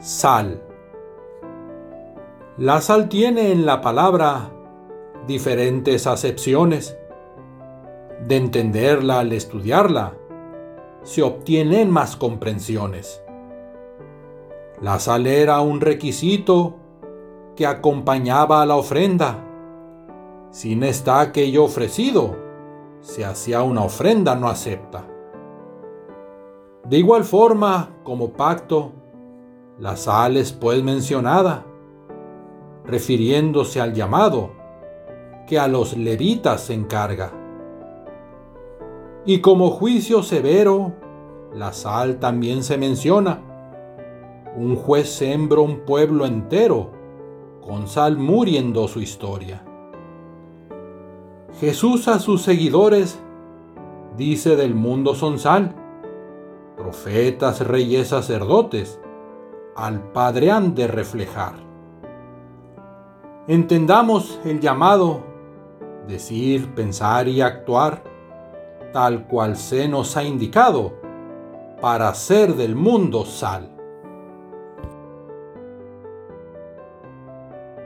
Sal. La sal tiene en la palabra diferentes acepciones. De entenderla al estudiarla, se obtienen más comprensiones. La sal era un requisito que acompañaba a la ofrenda. Sin esta aquello ofrecido, se hacía una ofrenda no acepta. De igual forma, como pacto, la sal es pues mencionada, refiriéndose al llamado que a los levitas se encarga. Y como juicio severo, la sal también se menciona. Un juez sembró un pueblo entero, con sal muriendo su historia. Jesús a sus seguidores dice del mundo son sal, profetas, reyes, sacerdotes, al Padre han de reflejar. Entendamos el llamado, decir, pensar y actuar, tal cual se nos ha indicado, para hacer del mundo sal.